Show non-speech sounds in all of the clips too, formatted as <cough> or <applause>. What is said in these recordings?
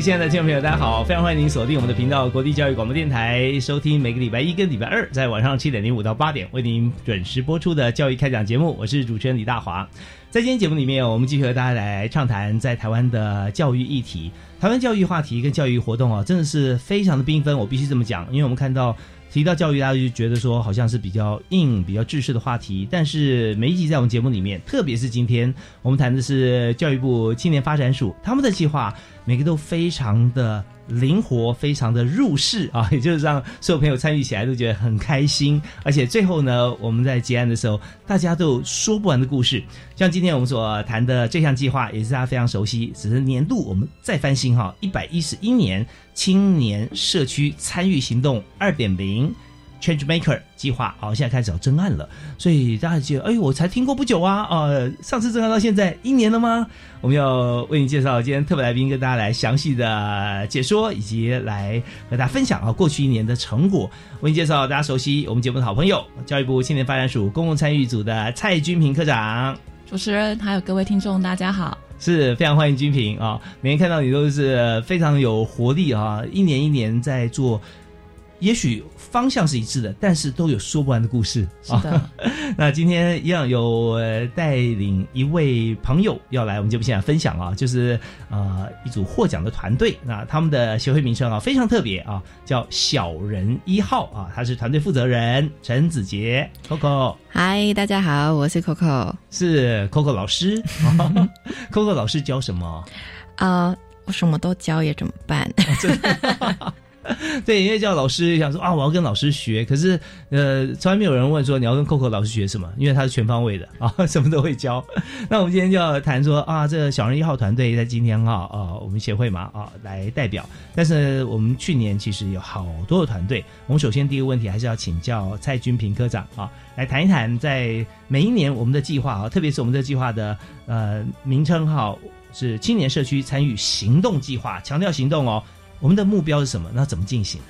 亲爱的听众朋友，大家好！非常欢迎您锁定我们的频道——国际教育广播电台，收听每个礼拜一跟礼拜二在晚上七点零五到八点为您准时播出的教育开讲节目。我是主持人李大华。在今天节目里面，我们继续和大家来畅谈在台湾的教育议题。台湾教育话题跟教育活动啊，真的是非常的缤纷。我必须这么讲，因为我们看到提到教育，大家就觉得说好像是比较硬、比较制式的话题。但是每一集在我们节目里面，特别是今天我们谈的是教育部青年发展署他们的计划。每个都非常的灵活，非常的入世啊，<laughs> 也就是让所有朋友参与起来都觉得很开心。而且最后呢，我们在结案的时候，大家都有说不完的故事。像今天我们所谈的这项计划，也是大家非常熟悉，只是年度我们再翻新哈，一百一十一年青年社区参与行动二点零。Change Maker 计划，好，现在开始要征案了，所以大家觉得，哎，我才听过不久啊，呃，上次征案到现在一年了吗？我们要为你介绍今天特别来宾，跟大家来详细的解说，以及来和大家分享啊过去一年的成果。为你介绍大家熟悉我们节目的好朋友，教育部青年发展署公共参与组的蔡君平科长。主持人还有各位听众，大家好，是非常欢迎君平啊！每天看到你都是非常有活力啊，一年一年在做，也许。方向是一致的，但是都有说不完的故事。是的，<laughs> 那今天一样有带领一位朋友要来我们节目现场分享啊，就是呃一组获奖的团队。那他们的协会名称啊非常特别啊，叫小人一号啊，他是团队负责人陈子杰 Coco。嗨，大家好，我是 Coco，是 Coco 老师。<laughs> Coco 老师教什么？啊，我什么都教，也怎么办？<laughs> 对，因为叫老师想说啊，我要跟老师学，可是呃，从来没有人问说你要跟 Coco 老师学什么，因为他是全方位的 <laughs> 啊，什么都会教。<laughs> 那我们今天就要谈说啊，这个小人一号团队在今天哈啊，我们协会嘛啊来代表。但是我们去年其实有好多的团队。我们首先第一个问题还是要请教蔡君平科长啊，来谈一谈在每一年我们的计划啊，特别是我们的计划的呃名称哈是青年社区参与行动计划，强调行动哦。我们的目标是什么？那怎么进行呢？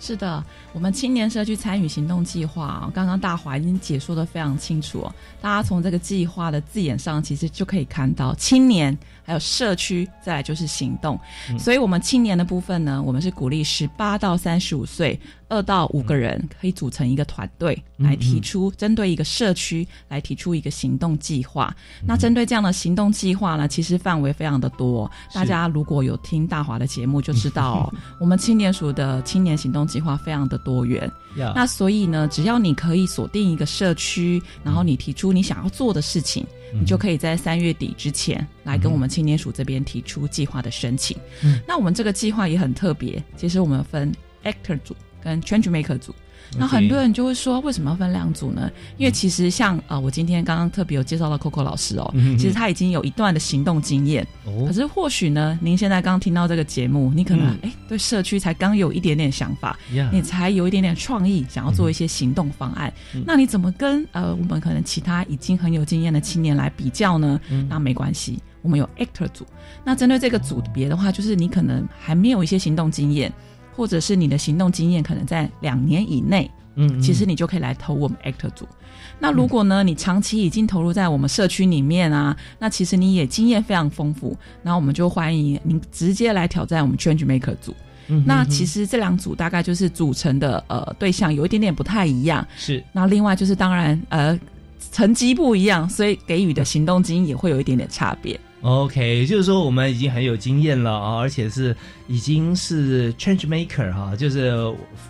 是的，我们青年社区参与行动计划，刚刚大华已经解说的非常清楚。大家从这个计划的字眼上，其实就可以看到青年。还有社区，再来就是行动。所以，我们青年的部分呢，我们是鼓励十八到三十五岁，二到五个人可以组成一个团队，来提出针对一个社区来提出一个行动计划。那针对这样的行动计划呢，其实范围非常的多。大家如果有听大华的节目，就知道 <laughs> 我们青年署的青年行动计划非常的多元。那所以呢，只要你可以锁定一个社区，然后你提出你想要做的事情。你就可以在三月底之前来跟我们青年署这边提出计划的申请。那我们这个计划也很特别，其实我们分 Actor 组跟 Change Maker 组。那很多人就会说，为什么要分两组呢？因为其实像呃，我今天刚刚特别有介绍到 Coco 老师哦，其实他已经有一段的行动经验。可是或许呢，您现在刚听到这个节目，你可能哎对社区才刚有一点点想法，你才有一点点创意，想要做一些行动方案。那你怎么跟呃我们可能其他已经很有经验的青年来比较呢？那没关系，我们有 Actor 组。那针对这个组别的话，就是你可能还没有一些行动经验。或者是你的行动经验可能在两年以内，嗯，其实你就可以来投我们 Actor 组。那如果呢，你长期已经投入在我们社区里面啊，那其实你也经验非常丰富，那我们就欢迎您直接来挑战我们 Change Maker 组。那其实这两组大概就是组成的呃对象有一点点不太一样，是。那另外就是当然呃成绩不一样，所以给予的行动经验也会有一点点差别。OK，就是说我们已经很有经验了啊，而且是已经是 change maker 哈、就是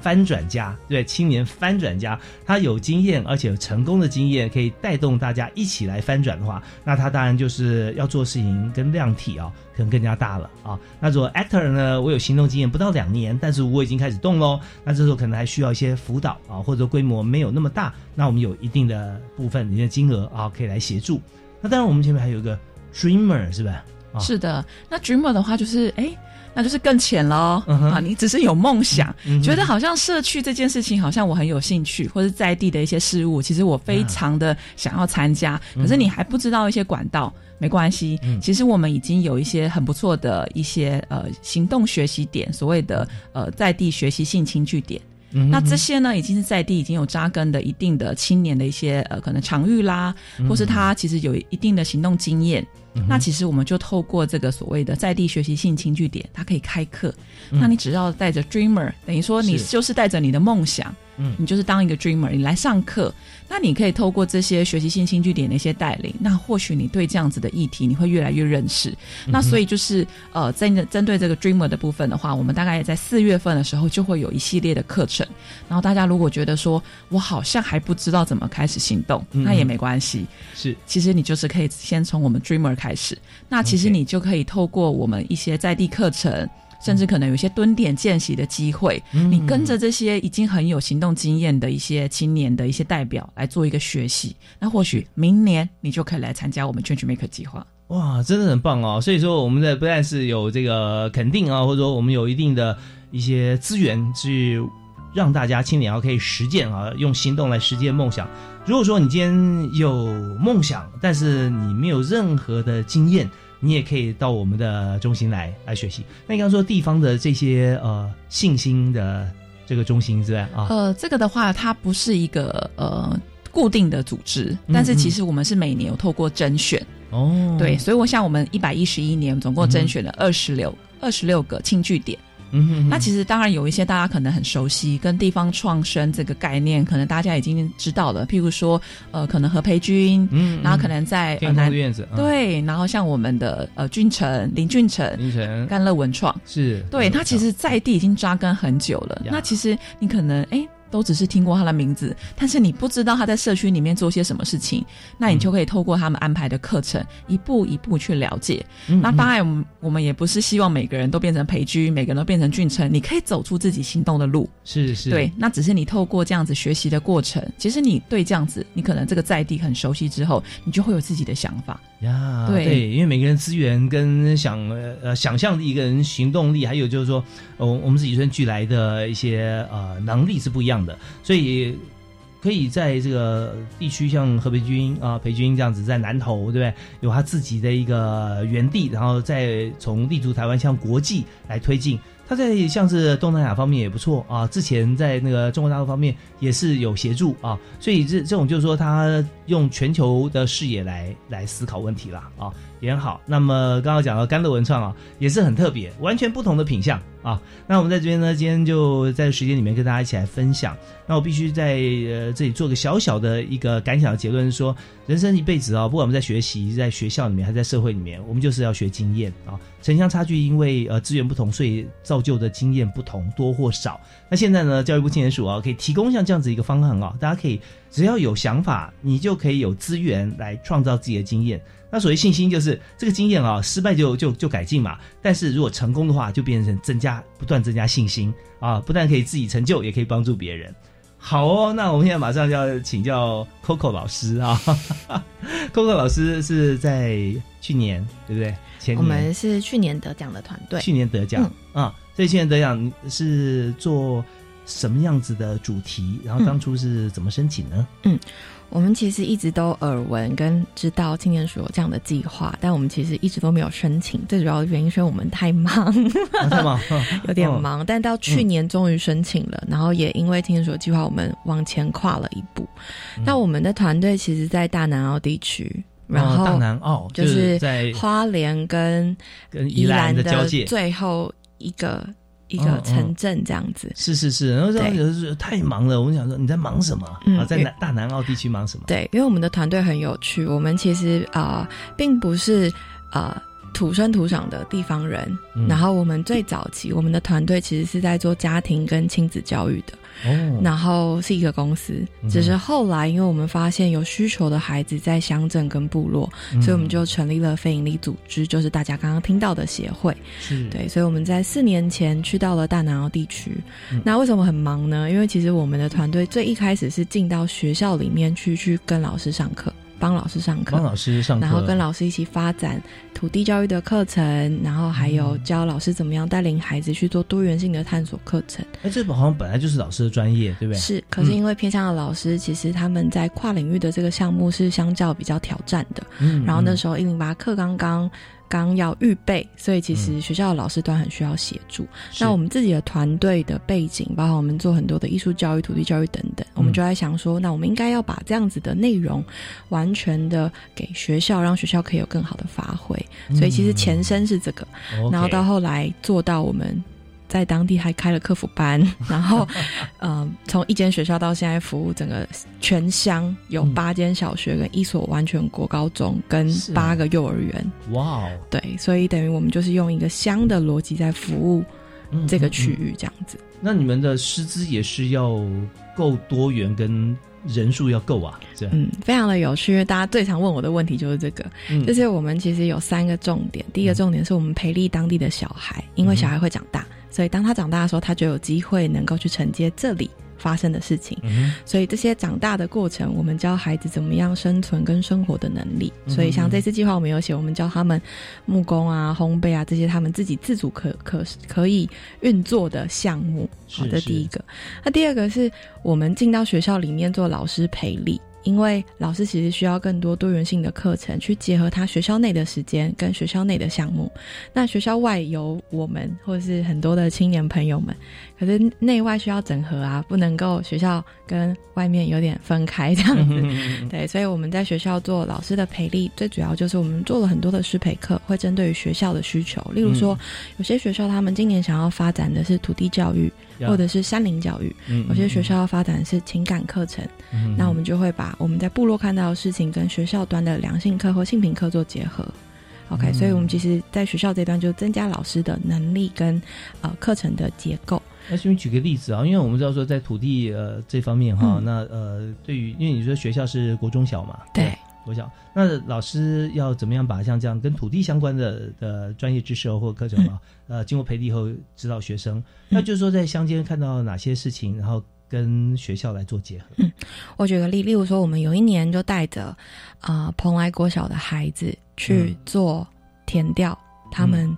翻转家，对，青年翻转家，他有经验，而且有成功的经验，可以带动大家一起来翻转的话，那他当然就是要做事情跟量体啊，可能更加大了啊。那如果 actor 呢，我有行动经验不到两年，但是我已经开始动喽，那这时候可能还需要一些辅导啊，或者规模没有那么大，那我们有一定的部分你的金额啊，可以来协助。那当然，我们前面还有一个 dreamer 是吧？啊是的，那 dreamer 的话就是哎。那就是更浅喽、啊！你只是有梦想，觉得好像社区这件事情，好像我很有兴趣，或者在地的一些事物，其实我非常的想要参加。可是你还不知道一些管道，没关系。嗯其实我们已经有一些很不错的一些呃行动学习点，所谓的呃在地学习性轻据点。嗯那这些呢，已经是在地已经有扎根的一定的青年的一些呃可能场域啦，嗯或是他其实有一定的行动经验。那其实我们就透过这个所谓的在地学习性轻据点，它可以开课。那你只要带着 dreamer，等于说你就是带着你的梦想，嗯你就是当一个 dreamer，你来上课。那你可以透过这些学习性轻据点的一些带领，那或许你对这样子的议题你会越来越认识。嗯那所以就是呃，在针对这个 dreamer 的部分的话，我们大概在四月份的时候就会有一系列的课程。然后大家如果觉得说我好像还不知道怎么开始行动，嗯那也没关系。是其实你就是可以先从我们 Dreamer 开始，那其实你就可以透过我们一些在地课程，甚至可能有一些蹲点见习的机会，嗯你跟着这些已经很有行动经验的一些青年的一些代表来做一个学习，那或许明年你就可以来参加我们 Change Maker 计划。哇，真的很棒哦！所以说，我们的不但是有这个肯定啊，或者说我们有一定的一些资源去让大家青年啊可以实践啊，用行动来实践梦想。如果说你今天有梦想，但是你没有任何的经验，你也可以到我们的中心来来学习。那你刚刚说地方的这些呃信心的这个中心之外啊，呃，这个的话，它不是一个呃固定的组织，嗯但是其实我们是每年有透过甄选，哦，对，，所以我想我们一百一十一年总共甄选了二十六二十六个庆据点。嗯哼哼那其实当然有一些大家可能很熟悉，跟地方创生这个概念，可能大家已经知道了。譬如说，呃，可能何培军，嗯，然后可能在对，然后像我们的呃俊成林俊成、林成甘乐文创，是，对他其实在地已经扎根很久了。那其实你可能哎。都只是听过他的名字，但是你不知道他在社区里面做些什么事情，那你就可以透过他们安排的课程，一步一步去了解。嗯那当然，我们我们也不是希望每个人都变成培居，每个人都变成俊成，你可以走出自己行动的路。是是，对，那只是你透过这样子学习的过程，其实你对这样子，你可能这个在地很熟悉之后，你就会有自己的想法。呀，对因为每个人资源跟想呃呃想象力跟行动力，还有就是说，呃，我们是与生俱来的一些呃能力是不一样的，所以可以在这个地区，像河北军啊、培军这样子，在南投，对不对？有他自己的一个园地，然后再从立足台湾向国际来推进。他在像是东南亚方面也不错啊，之前在那个中国大陆方面也是有协助啊，所以这这种就是说他用全球的视野来来思考问题啦啊，也很好。那么刚刚讲到甘乐文创啊，也是很特别，完全不同的品相啊。那我们在这边呢，今天就在时间里面跟大家一起来分享。那我必须在呃这里做个小小的一个感想的结论，说人生一辈子啊，不管我们在学习，在学校里面还在社会里面，我们就是要学经验啊。城乡差距因为呃资源不同，所以造就的经验不同，多或少。那现在呢，教育部青年署啊，可以提供像这样子一个方案啊，大家可以只要有想法，你就可以有资源来创造自己的经验。那所谓信心，就是这个经验啊，失败就就就改进嘛。但是如果成功的话，就变成增加不断增加信心啊，不但可以自己成就，也可以帮助别人。好哦，那我们现在马上就要请教 Coco 老师啊，<laughs> Coco 老师是在去年对不对？前我们是去年得奖的团队，去年得奖、啊，所以去年得奖是做什么样子的主题？然后当初是怎么申请呢？我们其实一直都耳闻跟知道青年署有这样的计划，但我们其实一直都没有申请。最主要的原因是我们太忙，太忙？<laughs> 有点哦忙。但到去年终于申请了，然后也因为青年署的计划，我们往前跨了一步。嗯那我们的团队其实，在大南澳地区，然后大后南澳就是是在花莲跟跟宜兰兰的交界。最后一个一个城镇这样子。是是是，然后说有时候太忙了，我们想说你在忙什么、嗯啊？在南大南澳地区忙什么？对，因为我们的团队很有趣，我们其实啊、呃并不是呃土生土长的地方人，嗯然后我们最早期我们的团队其实是在做家庭跟亲子教育的，哦，然后是一个公司嗯，只是后来因为我们发现有需求的孩子在乡镇跟部落，嗯所以我们就成立了非营利组织，就是大家刚刚听到的协会。是对，所以我们在四年前去到了大南澳地区。嗯那为什么很忙呢？因为其实我们的团队最一开始是进到学校里面去，去跟老师上课，帮老师上课帮。老师上课，然后跟老师一起发展土地教育的课程，然后还有嗯教老师怎么样带领孩子去做多元性的探索课程。哎，这好像本来就是老师的专业，对不对？是，可是因为偏向的老师，其实他们在跨领域的这个项目是相较比较挑战的。嗯，然后那嗯时候一零八课刚刚刚要预备，所以其实嗯学校的老师端很需要协助。是那我们自己的团队的背景，包括我们做很多的艺术教育、土地教育等等，我们就在想说，那我们应该要把这样子的内容完全的给学校，让学校可以有更好的发挥。所以其实前身是这个，嗯然后到后来做到我们。在当地还开了客服班，<laughs> 然后，嗯、从一间学校到现在服务整个全乡有嗯。八间小学跟一所完全国高中跟八个幼儿园，哇哦，对，所以等于我们就是用一个乡的逻辑在服务嗯这个区域，这样子。那你们的师资也是要够多元，跟人数要够啊，这样，嗯，非常的有趣，因为大家最常问我的问题就是这个，嗯。就是我们其实有三个重点。第一个重点是我们培力当地的小孩，因为小孩会长大，所以当他长大的时候，他就有机会能够去承接这里发生的事情。嗯所以这些长大的过程，我们教孩子怎么样生存跟生活的能力。所以像这次计划，我们有写，我们教他们木工啊、烘焙啊这些他们自己自主可可可以运作的项目。好，这第一个。那第二个是我们进到学校里面做老师培力。因为老师其实需要更多多元性的课程，去结合他学校内的时间跟学校内的项目。那学校外有我们或者是很多的青年朋友们，可是内外需要整合啊，不能够学校跟外面有点分开这样子。哼，<laughs> 对，所以我们在学校做老师的培力，最主要就是我们做了很多的师培课，会针对于学校的需求。例如说，有些学校他们今年想要发展的是土地教育，或者是山林教育；嗯有些学校要发展的是情感课程。嗯那我们就会把我们在部落看到的事情跟学校端的良性课或性平课做结合。OK，、嗯。所以我们其实在学校这段就增加老师的能力跟呃课程的结构。那顺便举个例子啊，因为我们知道说在土地呃这方面哈，嗯。那呃对于因为你说学校是国中小嘛，对，国小，那老师要怎么样把像这样跟土地相关的的专业知识哦或课程啊，<laughs> 呃经过培力以后指导学生，那就是说在乡间看到哪些事情，然后跟学校来做结合，嗯我举个例，例如说，我们有一年就带着啊蓬莱国小的孩子去嗯做田调，他们、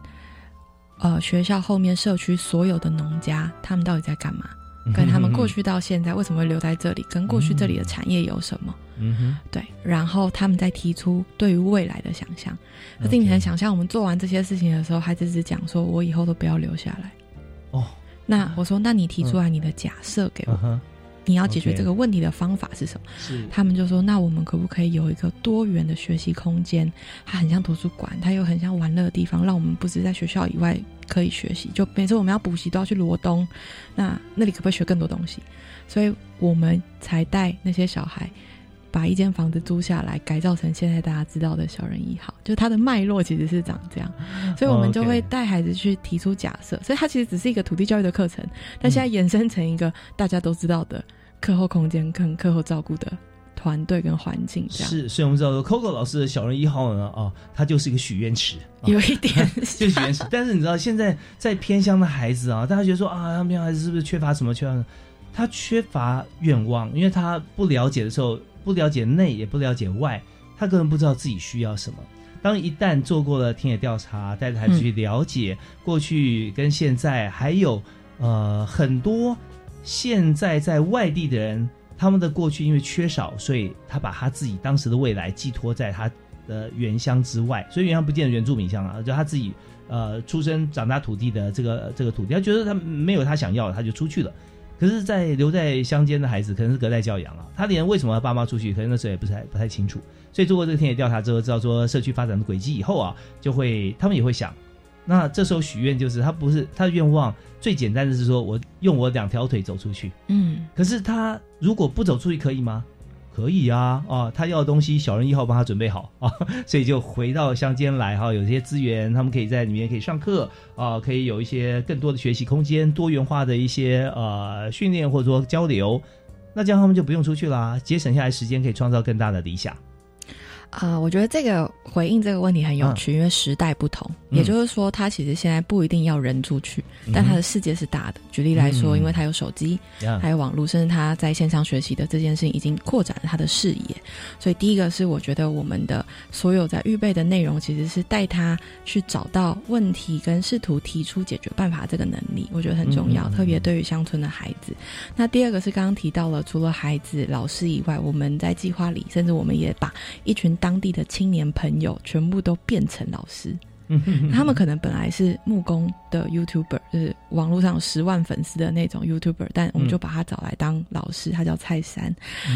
呃学校后面社区所有的农家，他们到底在干嘛？跟他们过去到现在为什么会留在这里，跟过去这里的产业有什么？嗯哼，对，然后他们再提出对于未来的想象。可是你能想象，我们做完这些事情的时候，孩子只讲说：“我以后都不要留下来。哦，”那我说：“那你提出来你的假设给我，嗯，你要解决这个问题的方法是什么？”是，他们就说：“那我们可不可以有一个多元的学习空间？它很像图书馆，它又很像玩乐的地方，让我们不止在学校以外可以学习。就每次我们要补习都要去罗东，那那里可不可以学更多东西？所以我们才带那些小孩把一间房子租下来，改造成现在大家知道的小人一号。就它的脉络其实是长这样，所以我们就会带孩子去提出假设。所以它其实只是一个土地教育的课程，但现在衍生成一个大家都知道的课后空间跟课后照顾的团队跟环境，这样是，所以我们知道说 Coco 老师的小人一号呢，啊，他就是一个许愿池，啊有一点 <laughs> 就是许愿池。但是你知道，现在在偏乡的孩子啊，大家觉得说啊，他们偏乡孩子是不是缺乏什么？缺乏？他缺乏愿望，因为他不了解的时候，不了解内，也不了解外，他根本不知道自己需要什么。当一旦做过了田野调查，带着孩子去了解过去跟现在，还有呃很多现在在外地的人，他们的过去因为缺少，所以他把他自己当时的未来寄托在他的原乡之外，所以原乡不见得原住民乡啊，就他自己呃出生长大土地的这个这个土地，他觉得他没有他想要，他就出去了。可是，在留在乡间的孩子，可能是隔代教养啊，他连为什么要爸妈出去，可能那时候也不太不太清楚。所以做过这个田野调查之后，知道说社区发展的轨迹以后啊，就会他们也会想，那这时候许愿就是他不是他的愿望最简单的是说我用我两条腿走出去，嗯可是他如果不走出去可以吗？可以啊，啊，他要的东西小人一号帮他准备好 <laughs> 啊，所以就回到乡间来哈，有些资源，他们可以在里面可以上课啊，可以有一些更多的学习空间，多元化的一些呃训练或者说交流，那这样他们就不用出去啦，节省下来时间，可以创造更大的理想。啊、我觉得这个回应这个问题很有趣，因为时代不同，嗯也就是说，他其实现在不一定要人出去，但他的世界是大的。举例来说，嗯因为他有手机，呀还有网络，甚至他在线上学习的这件事情已经扩展了他的视野。所以，第一个是我觉得我们的所有在预备的内容，其实是带他去找到问题跟试图提出解决办法这个能力，我觉得很重要，特别对于乡村的孩子。那第二个是刚刚提到了，除了孩子、老师以外，我们在计划里，甚至我们也把一群当地的青年朋友全部都变成老师。他们可能本来是木工的 YouTuber，就是网络上有十万粉丝的那种 YouTuber，但我们就把他找来当老师，他叫蔡珊。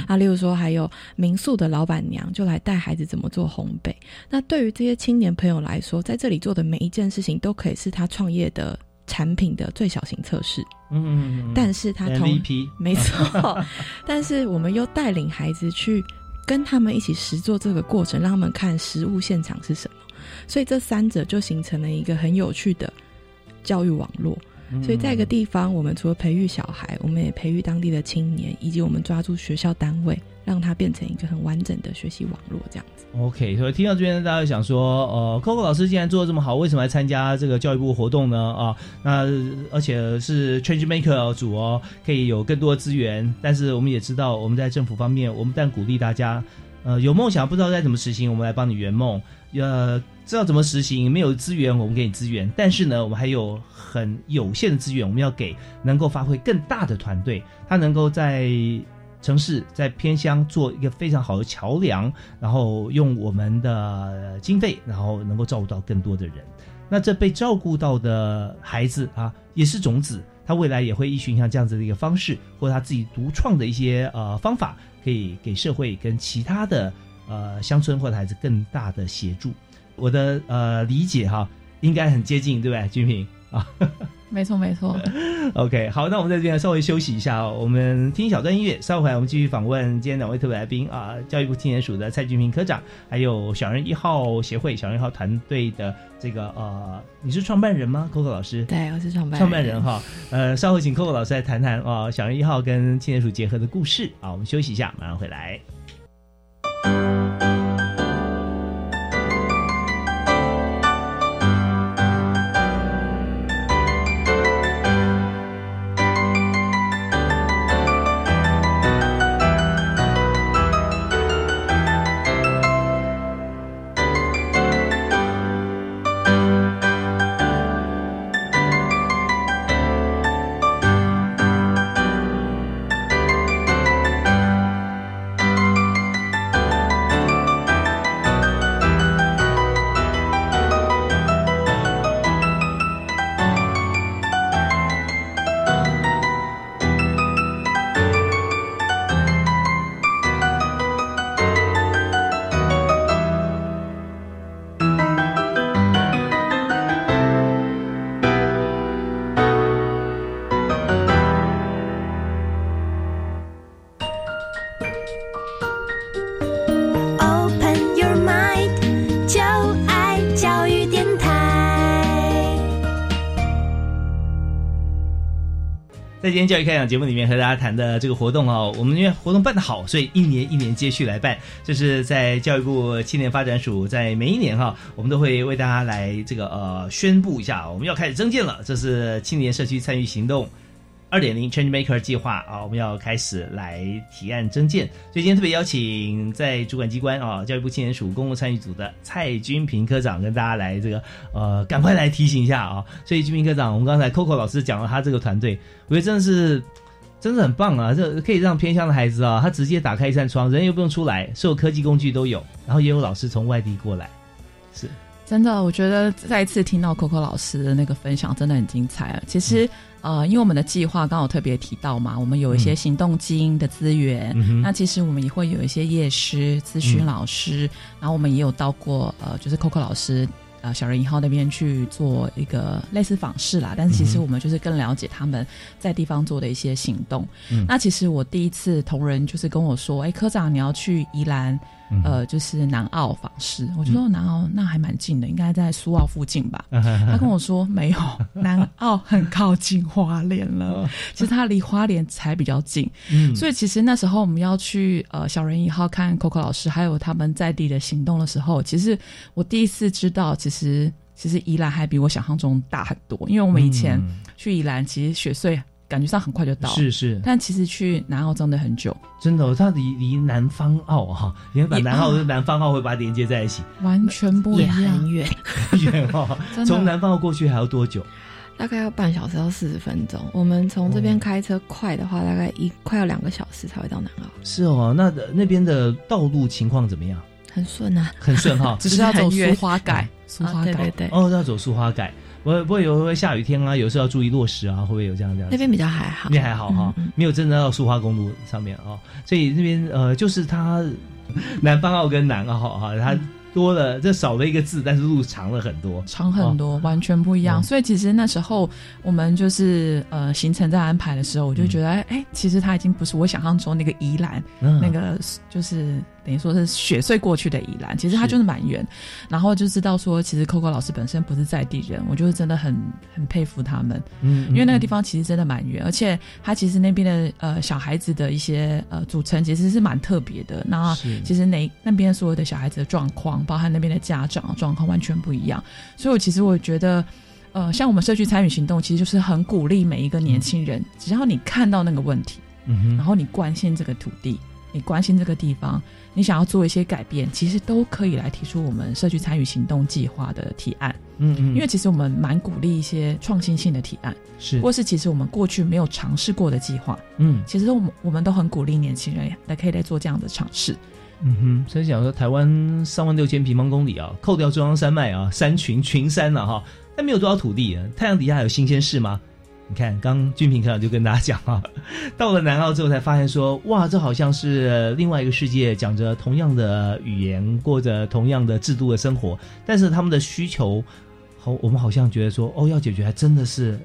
啊，例如说还有民宿的老板娘就来带孩子怎么做烘焙。那对于这些青年朋友来说，在这里做的每一件事情都可以是他创业的产品的最小型测试，嗯嗯嗯，但是他同 MVP 没错，<laughs> 但是我们又带领孩子去跟他们一起实做这个过程，让他们看实物现场是什么。所以这三者就形成了一个很有趣的教育网络。嗯所以在一个地方，我们除了培育小孩，我们也培育当地的青年，以及我们抓住学校单位，让它变成一个很完整的学习网络，这样子。OK，所以听到这边，大家想说，呃，Coco 老师既然做的这么好，为什么来参加这个教育部活动呢？啊，那而且是 Change Maker 组哦，可以有更多的资源。但是我们也知道，我们在政府方面，我们但鼓励大家，呃，有梦想不知道该怎么实行，我们来帮你圆梦。呃，知道怎么实行，没有资源，我们给你资源。但是呢，我们还有很有限的资源，我们要给能够发挥更大的团队，他能够在城市、在偏乡做一个非常好的桥梁，然后用我们的经费，然后能够照顾到更多的人。那这被照顾到的孩子啊，也是种子，他未来也会依循像这样子的一个方式，或者他自己独创的一些呃方法，可以给社会跟其他的呃乡村或者孩子更大的协助。我的呃理解哈，应该很接近，对不对，君平啊？没错没错。<laughs> OK，好，那我们在这边稍微休息一下哦，我们听一小段音乐，稍后回来我们继续访问今天两位特别来宾啊，教育部青年署的蔡俊平科长，还有小人一号协会小人一号团队的这个呃，你是创办人吗？Coco 老师，对，我是创办创办人哈，呃，稍后请 Coco 老师来谈谈啊、小人一号跟青年署结合的故事啊，我们休息一下，马上回来。教育开讲节目里面和大家谈的这个活动啊，我们因为活动办得好，所以一年一年接续来办。这是在教育部青年发展署在每一年哈，我们都会为大家来这个呃宣布一下，我们要开始增建了。这是青年社区参与行动。二点零 Change Maker 计划啊，我们要开始来提案征建，所以今天特别邀请在主管机关啊，教育部青年署公共参与组的蔡君平科长跟大家来这个呃，赶快来提醒一下啊。所以君平科长，我们刚才 Coco 老师讲了他这个团队，我觉得真的是真的很棒啊！这可以让偏乡的孩子啊，他直接打开一扇窗，人又不用出来，所有科技工具都有，然后也有老师从外地过来，是真的，我觉得再一次听到 Coco 老师的那个分享，真的很精彩啊。其实，呃，因为我们的计划刚好特别提到嘛，我们有一些行动基因的资源，嗯那其实我们也会有一些夜师、咨询嗯。老师，然后我们也有到过，呃，就是 Coco 老师呃小人一号那边去做一个类似访视啦，但是其实我们就是更了解他们在地方做的一些行动。嗯。那其实我第一次同仁就是跟我说，哎，科长你要去宜兰，嗯呃，就是南澳访视，我就说南澳那还蛮近的，应该在苏澳附近吧。他 <laughs> 他跟我说没有，<laughs> 南澳很靠近花莲了，哦其实它离花莲才比较近。嗯所以其实那时候我们要去呃小人一号看 Coco 老师，还有他们在地的行动的时候，其实我第一次知道，其实其实宜兰还比我想象中大很多。因为我们以前嗯去宜兰，其实雪隧感觉上很快就到，是是，但其实去南澳真的很久，真的哦，它离离南方澳哈，你看把南澳啊。跟南方澳会把它连接在一起，完全不一也样很。远，<laughs> 远哦，从南方澳过去还要多久？大概要半小时到四十分钟。我们从这边开车快的话，大概一快要两个小时才会到南澳，是哦，那那边的道路情况怎么样？很顺啊。很顺哈，<laughs> 只是要走苏花改，<laughs> 苏啊花改，对对对，哦，要走苏花改，不会不会有会不会下雨天啊？有时候要注意落石啊，会不会有这样这样？那边比较还好，那边还好哈、没有真的到苏花公路上面哦，所以那边呃，就是它南方澳跟南澳哈，它多了这少了一个字，但是路长了很多。长很多，完全不一样。哦所以其实那时候我们就是呃行程在安排的时候，我就觉得哎、哎其实它已经不是我想象中那个宜兰、嗯那个，就是等于说是雪隧过去的宜兰，其实它就是蛮远。然后就知道说，其实 Coco 老师本身不是在地人，我就是真的很很佩服他们，嗯因为那个地方其实真的蛮远，而且它其实那边的呃小孩子的一些呃组成其实是蛮特别的。那其实那那边所有的小孩子的状况，包含那边的家长的状况完全不一样，所以我其实我觉得。呃，像我们社区参与行动，其实就是很鼓励每一个年轻人，只要你看到那个问题，嗯然后你关心这个土地，你关心这个地方，你想要做一些改变，其实都可以来提出我们社区参与行动计划的提案。嗯嗯，因为其实我们蛮鼓励一些创新性的提案，是或是其实我们过去没有尝试过的计划，嗯其实我们我们都很鼓励年轻人来可以来做这样的尝试。嗯哼，所以想说台湾三万六千平方公里啊，扣掉中央山脉啊，山群群山了、哈，但没有多少土地啊。太阳底下有新鲜事吗？你看，刚俊平科长就跟大家讲啊，<laughs> 到了南澳之后才发现说，哇，这好像是另外一个世界，讲着同样的语言，过着同样的制度的生活，但是他们的需求，好，我们好像觉得说，哦，要解决还真的是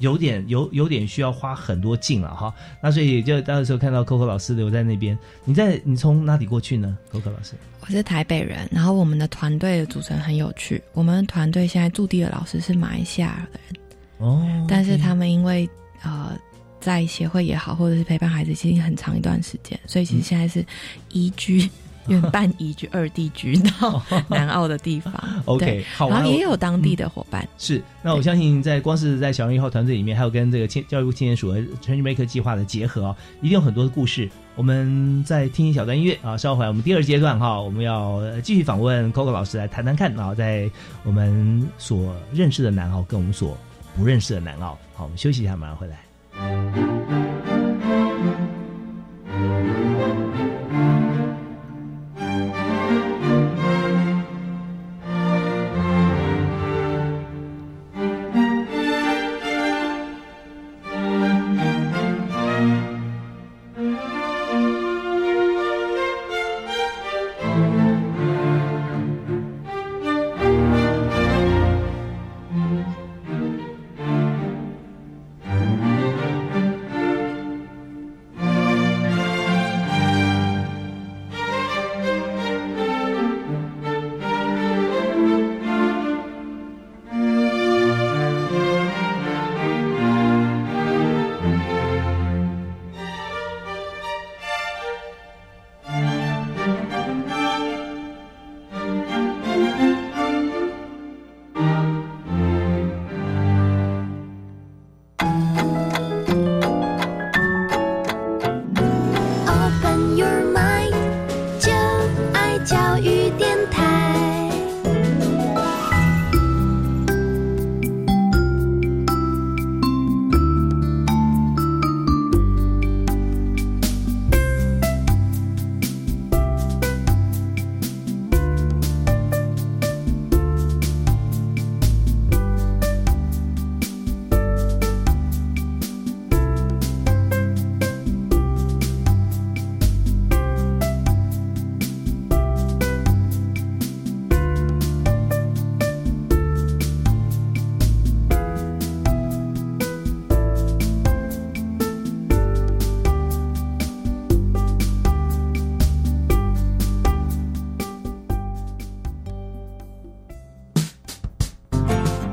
有点有有点需要花很多劲了哈。那所以就到时候看到 Coco 老师留在那边，你在你从哪里过去呢？Coco 老师，我是台北人，然后我们的团队的组成很有趣。我们团队现在驻地的老师是马来西亚的人，哦，但是他们因为呃在协会也好，或者是陪伴孩子，其实很长一段时间，所以其实现在是移居。<laughs> 远半移居二地居到 <laughs> 南澳的地方 OK，然后也有当地的伙伴，是，那我相信在光是在小人一号团队里面，还有跟这个青教育部青年署和 Change Maker 计划的结合啊，一定有很多的故事。我们再听一小段音乐啊，稍后回来我们第二阶段哈，我们要呃继续访问 Coco 老师来谈谈看啊，在我们所认识的南澳跟我们所不认识的南澳。好，我们休息一下，马上回来。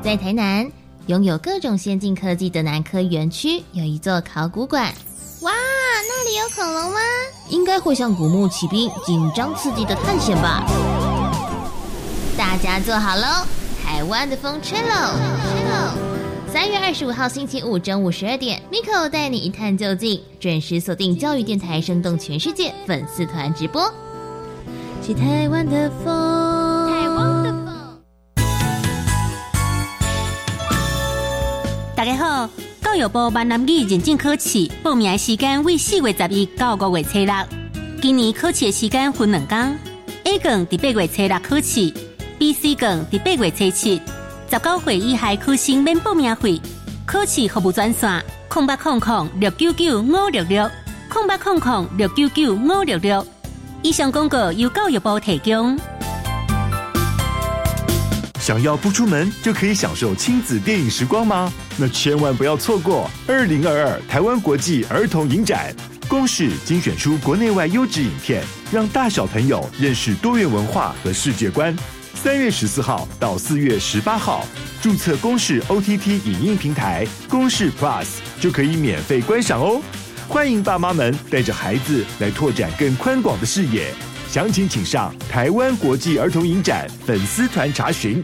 在台南，拥有各种先进科技的南科园区有一座考古馆，哇，那里有恐龙吗？应该会像古墓奇兵，紧张刺激的探险吧。大家坐好喽，台湾的风吹喽，吹喽！三月二十五号星期五中午十二点，Miko 带你一探究竟，准时锁定教育电台，生动全世界粉丝团直播。去台湾的风，大家好，教育部闽南语认证考试报名时间为四月十一到五月初六。今年考试的时间分两天，A 卷伫八月初六考试，B、C 卷伫八月初七。十九岁以下考生免报名费。考试服务专线：空八空空六九九五六六，空八空空六九九五六六。以上广告由教育部提供。想要不出门就可以享受亲子电影时光吗？那千万不要错过二零二二台湾国际儿童影展，公视精选出国内外优质影片，让大小朋友认识多元文化和世界观。三月十四号到四月十八号，注册公视 OTT 影音平台公视 Plus 就可以免费观赏哦。欢迎爸妈们带着孩子来拓展更宽广的视野。详情请上台湾国际儿童影展粉丝团查询。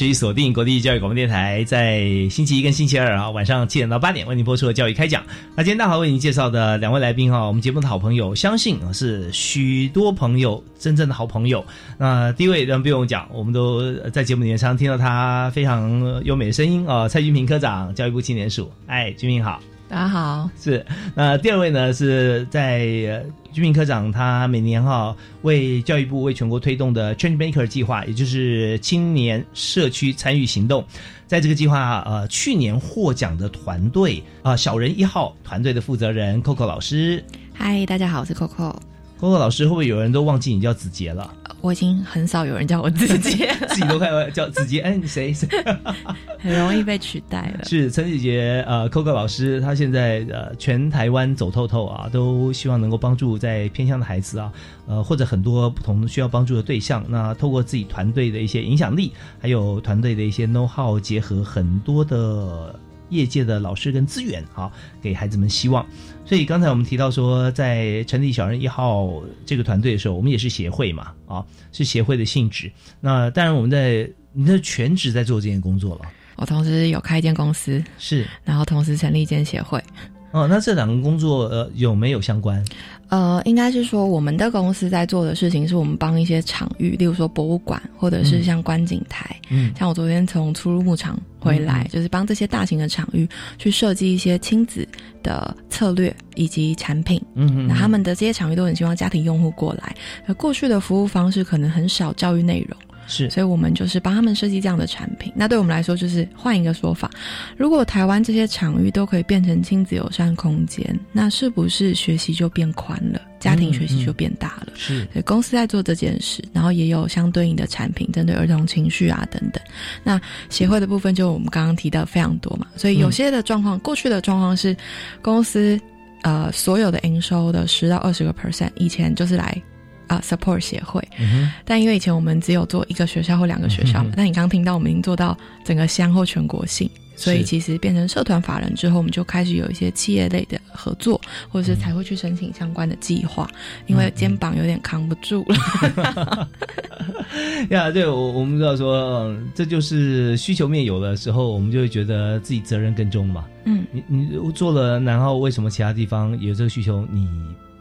持续锁定国立教育广播电台，在星期一跟星期二啊晚上七点到八点为您播出的教育开讲。那今天大华为您介绍的两位来宾哈，我们节目的好朋友，相信是许多朋友真正的好朋友。那第一位人不用讲，我们都在节目里面常听到他非常优美的声音啊，蔡君平科长，教育部青年署，哎，君平好。大家好，是，那第二位呢是在呃居民科长，他每年哈为教育部为全国推动的 Change Maker 计划，也就是青年社区参与行动，在这个计划呃去年获奖的团队啊、小人一号团队的负责人 Coco 老师。嗨，大家好，我是 Coco。，Coco 老师会不会有人都忘记你叫子杰了？我已经很少有人叫我自己，<laughs> 自己都快要叫子杰，哎，你谁谁？<laughs> 很容易被取代了。是陈子杰，呃，Coco 老师，他现在呃全台湾走透透啊，都希望能够帮助在偏乡的孩子啊，呃或者很多不同需要帮助的对象，那透过自己团队的一些影响力，还有团队的一些 know how，结合很多的业界的老师跟资源啊，给孩子们希望。所以刚才我们提到说，在成立小人一号这个团队的时候，我们也是协会嘛，啊，是协会的性质。那当然我们在你的全职在做这件工作了。我同时有开一间公司，是，然后同时成立一间协会。哦，那这两个工作呃有没有相关？呃，应该是说我们的公司在做的事情是我们帮一些场域，例如说博物馆，或者是像观景台。嗯像我昨天从出入牧场回来，嗯就是帮这些大型的场域去设计一些亲子的策略以及产品。嗯嗯那他们的这些场域都很希望家庭用户过来，而过去的服务方式可能很少教育内容。是，所以我们就是帮他们设计这样的产品。那对我们来说，就是换一个说法，如果台湾这些场域都可以变成亲子友善空间，那是不是学习就变宽了，家庭学习就变大了？是所以公司在做这件事，然后也有相对应的产品针对儿童情绪啊等等。那协会的部分就我们刚刚提到非常多嘛，所以有些的状况，过去的状况是公司呃所有的营收的十到二十个 percent，以前就是来。啊、s u p p o r t 协会，嗯但因为以前我们只有做一个学校或两个学校嘛，嗯但你刚刚听到我们已经做到整个乡或全国性，所以其实变成社团法人之后，我们就开始有一些企业类的合作，或嗯者是才会去申请相关的计划，因为肩膀有点扛不住了。<laughs> 呀，对我我们知道说，嗯这就是需求面有的时候，我们就会觉得自己责任更重嘛。嗯，你你做了，然后为什么其他地方有这个需求你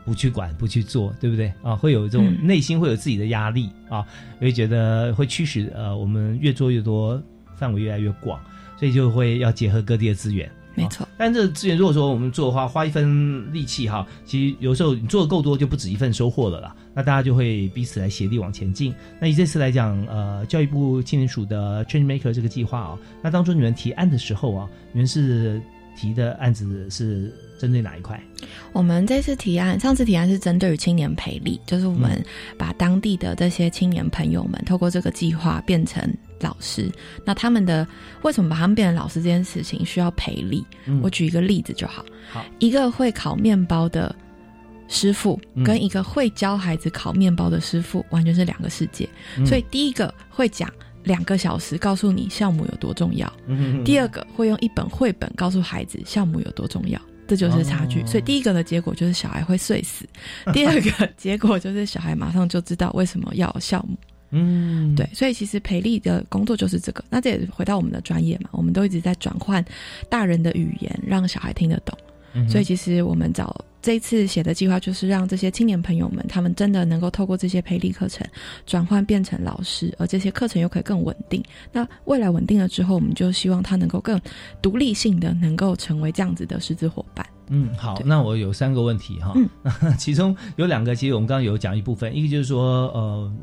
不去管、不去做，对不对啊？会有这种嗯内心会有自己的压力啊，会觉得会驱使呃我们越做越多，范围越来越广，所以就会要结合各地的资源。没错。但这个资源如果说我们做的话，花一分力气哈，其实有时候你做的够多，就不止一份收获了啦。那大家就会彼此来协力往前进。那以这次来讲，呃，教育部青年署的 Change Maker 这个计划啊、那当初你们提案的时候啊，你们是提的案子是针对哪一块？我们这次提案，上次提案是针对于青年培力，就是我们把当地的这些青年朋友们透过这个计划变成老师。那他们的为什么把他们变成老师这件事情需要培力？嗯我举一个例子就好。好，一个会烤面包的师傅嗯跟一个会教孩子烤面包的师傅完全是两个世界。嗯所以第一个会讲两个小时告诉你酵母有多重要，嗯第二个会用一本绘本告诉孩子酵母有多重要。这就是差距，哦所以第一个的结果就是小孩会睡死，第二个 <laughs> 结果就是小孩马上就知道为什么要有酵母。嗯，对，所以其实培力的工作就是这个。那这也回到我们的专业嘛，我们都一直在转换大人的语言，让小孩听得懂。嗯所以其实我们找这一次写的计划，就是让这些青年朋友们，他们真的能够透过这些培力课程转换变成老师，而这些课程又可以更稳定。那未来稳定了之后，我们就希望他能够更独立性的，能够成为这样子的师资伙伴。嗯，好，那我有三个问题哈，嗯 <laughs> 其中有两个，其实我们刚刚有讲一部分，一个就是说，呃，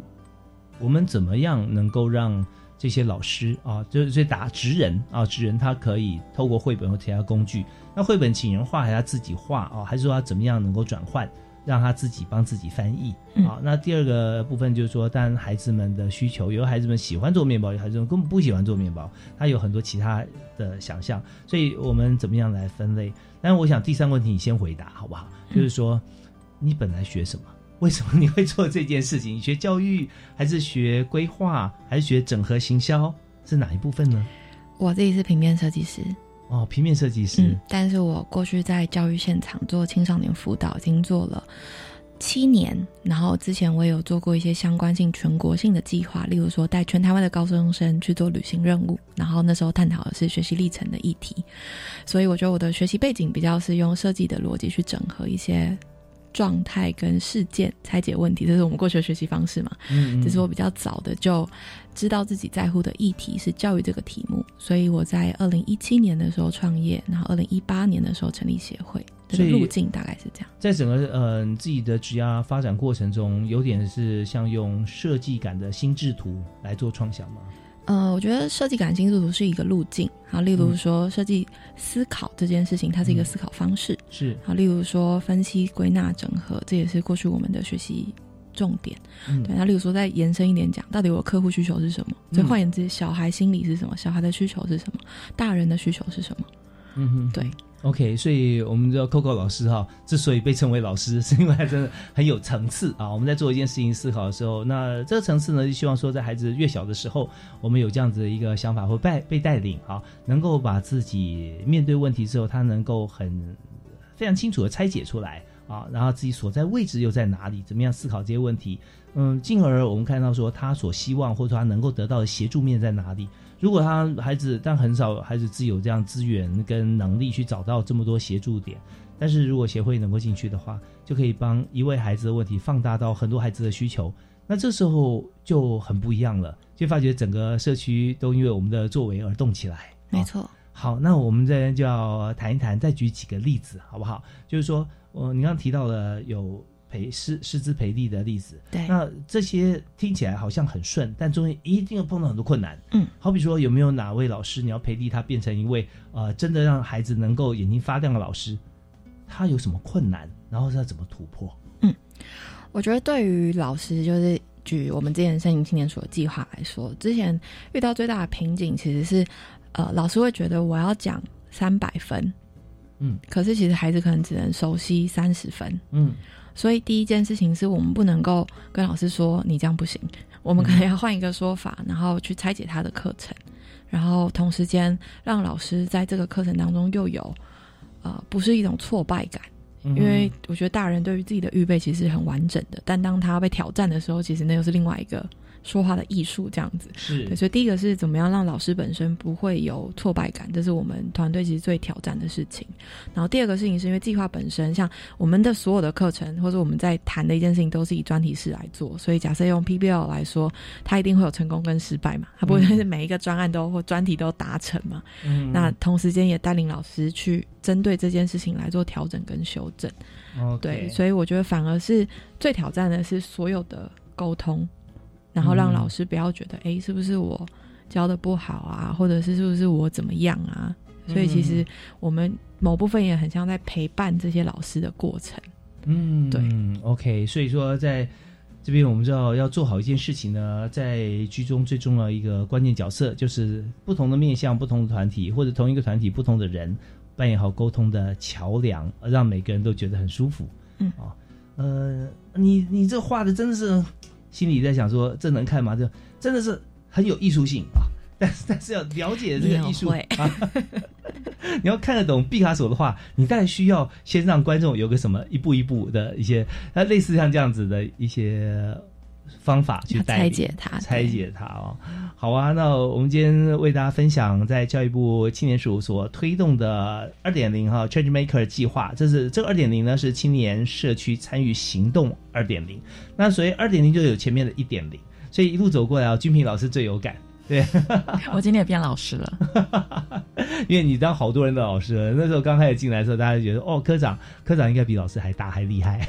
我们怎么样能够让这些老师啊，就是这打职人啊，职人他可以透过绘本或其他工具，那绘本请人画还是他自己画啊，还是说他怎么样能够转换？让他自己帮自己翻译嗯啊。那第二个部分就是说，当然孩子们的需求，有的孩子们喜欢做面包，有的孩子们根本不喜欢做面包，他有很多其他的想象，所以我们怎么样来分类？但是我想第三个问题你先回答好不好？就是说，你本来学什么？为什么你会做这件事情？你学教育，还是学规划，还是学整合行销？是哪一部分呢？我自己是平面设计师，哦，平面设计师。嗯，但是我过去在教育现场做青少年辅导，已经做了七年。然后之前我也有做过一些相关性全国性的计划，例如说带全台湾的高中生去做旅行任务，然后那时候探讨的是学习历程的议题。所以我觉得我的学习背景比较是用设计的逻辑去整合一些状态跟事件拆解问题，这是我们过去的学习方式嘛。嗯嗯只是我比较早的就知道自己在乎的议题是教育这个题目，所以我在二零一七年的时候创业，然后二零一八年的时候成立协会。这个路径大概是这样。在整个呃自己的职涯发展过程中，有点是像用设计感的心智图来做创想吗？呃，我觉得设计感心智图是一个路径，好，例如说设计思考这件事情，它是一个思考方式，是好，例如说分析、归纳、整合，这也是过去我们的学习重点。嗯对，那例如说再延伸一点讲，到底我客户需求是什么？所以换言之，小孩心理是什么？小孩的需求是什么？大人的需求是什么？嗯哼，对。OK，所以我们的 Coco 老师哈，之所以被称为老师，<laughs> 是因为他真的很有层次啊。我们在做一件事情思考的时候，那这个层次呢，就希望说在孩子越小的时候，我们有这样子的一个想法或被被带领啊，能够把自己面对问题之后，他能够很非常清楚的拆解出来啊，然后自己所在位置又在哪里，怎么样思考这些问题，嗯，进而我们看到说他所希望或者说他能够得到的协助面在哪里。如果他孩子，但很少孩子自有这样资源跟能力去找到这么多协助点。但是如果协会能够进去的话，就可以帮一位孩子的问题放大到很多孩子的需求。那这时候就很不一样了，就发觉整个社区都因为我们的作为而动起来。没错。好，那我们这边就要谈一谈，再举几个例子，好不好？就是说，呃，你刚刚提到了有培师师资培力的例子，对那这些听起来好像很顺，但中间一定要碰到很多困难。嗯，好比说，有没有哪位老师你要培力他变成一位呃，真的让孩子能够眼睛发亮的老师？他有什么困难，然后是要怎么突破？嗯我觉得对于老师，就是举我们之前森林青年所的计划来说，之前遇到最大的瓶颈其实是，呃，老师会觉得我要讲三百分，嗯，可是其实孩子可能只能熟悉三十分，嗯，所以第一件事情是我们不能够跟老师说你这样不行，我们可能要换一个说法，然后去拆解他的课程，然后同时间让老师在这个课程当中又有，呃，不是一种挫败感。因为我觉得大人对于自己的预备其实很完整的，但当他被挑战的时候，其实那又是另外一个说话的艺术这样子。是对，所以第一个是怎么样让老师本身不会有挫败感，这是我们团队其实最挑战的事情。然后第二个事情是因为计划本身，像我们的所有的课程或者我们在谈的一件事情都是以专题式来做，所以假设用 PBL 来说，它一定会有成功跟失败嘛，它不会是每一个专案都或专题都达成嘛。嗯那同时间也带领老师去针对这件事情来做调整跟修正。OK 对，所以我觉得反而是最挑战的是所有的沟通，然后让嗯老师不要觉得，哎、是不是我教的不好啊，或者是是不是我怎么样啊？所以其实嗯我们某部分也很像在陪伴这些老师的过程。嗯，对，OK，所以说在这边我们知道要做好一件事情呢，在剧中最重要一个关键角色就是不同的面向、不同的团体或者同一个团体不同的人扮演好沟通的桥梁，让每个人都觉得很舒服。嗯啊，呃，你你这画的真的是心里在想说这能看吗？这真的是很有艺术性啊。<laughs> 但是但是要了解这个艺术啊，<laughs> 你要看得懂毕卡索的话，你大概需要先让观众有个什么一步一步的一些，那，类似像这样子的一些方法去拆解它拆解它哦。好啊，那我们今天为大家分享在教育部青年署所推动的二点零哈 Change Maker 计划，这是这个二点零呢是青年社区参与行动二点零。那所以二点零就有前面的一点零，所以一路走过来啊，君平老师最有感。对，<laughs> 我今天也变老师了，<laughs> 因为你当好多人的老师了，那时候刚开始进来的时候，大家觉得哦，科长科长应该比老师还大还厉害，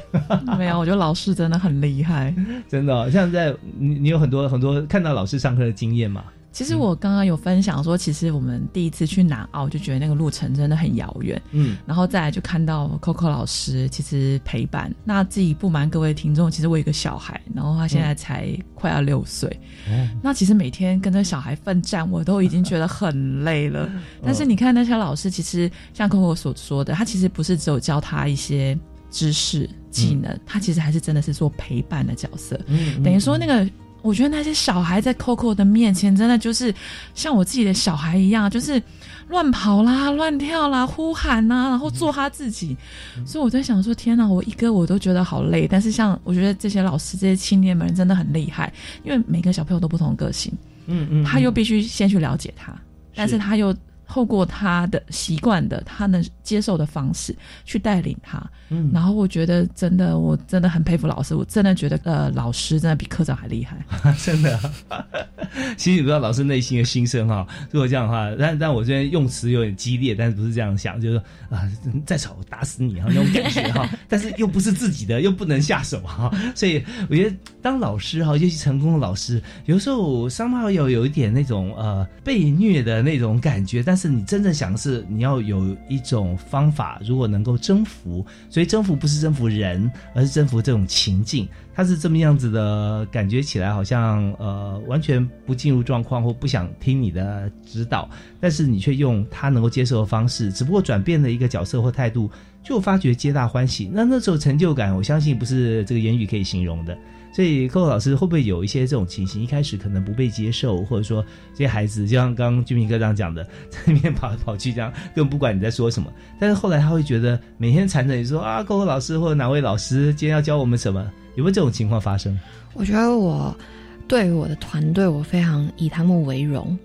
没有，我觉得老师真的很厉害。<laughs> 真的哦、像在你你有很多很多看到老师上课的经验嘛？其实我刚刚有分享说，其实我们第一次去南澳就觉得那个路程真的很遥远，嗯，然后再来就看到 Coco 老师其实陪伴。那自己不瞒各位听众，其实我有一个小孩，然后他现在才快要六岁，嗯，那其实每天跟着小孩奋战，我都已经觉得很累了。但是你看那些老师，其实像 Coco 所说的，他其实不是只有教他一些知识技能，他其实还是真的是做陪伴的角色。嗯等于说那个。我觉得那些小孩在 Coco 的面前，真的就是像我自己的小孩一样，就是乱跑啦、乱跳啦、呼喊呐，然后做他自己。所以我在想说，天哪，我一个我都觉得好累。但是像我觉得这些老师、这些青年们真的很厉害，因为每个小朋友都不同的个性，嗯嗯，他又必须先去了解他，但是他又透过他的习惯的、他能接受的方式去带领他。嗯然后我觉得真的，我真的很佩服老师，我真的觉得呃，老师真的比科长还厉害。<laughs> 真的，其实你不知道老师内心的心声哈。如果这样的话，但但我这边用词有点激烈，但是不是这样想，就是啊，再吵我打死你哈那种感觉哈。但是又不是自己的，又不能下手哈。<laughs> 所以我觉得当老师哈，尤其成功的老师，有时候商号要有一点那种呃被虐的那种感觉，但是你真正想的是你要有一种方法，如果能够征服，所以征服不是征服人，而是征服这种情境。他是这么样子的感觉起来，好像呃完全不进入状况或不想听你的指导，但是你却用他能够接受的方式，只不过转变了一个角色或态度，就发觉皆大欢喜。那那时候成就感，我相信不是这个言语可以形容的。所以，寇老师会不会有一些这种情形？一开始可能不被接受，或者说这些孩子，就像刚刚居民哥这样讲的，<laughs> 在那边跑来跑去，这样根本不管你在说什么。但是后来他会觉得每天缠着你说啊，寇寇老师或者哪位老师今天要教我们什么？有没有这种情况发生？我觉得我对于我的团队，我非常以他们为荣。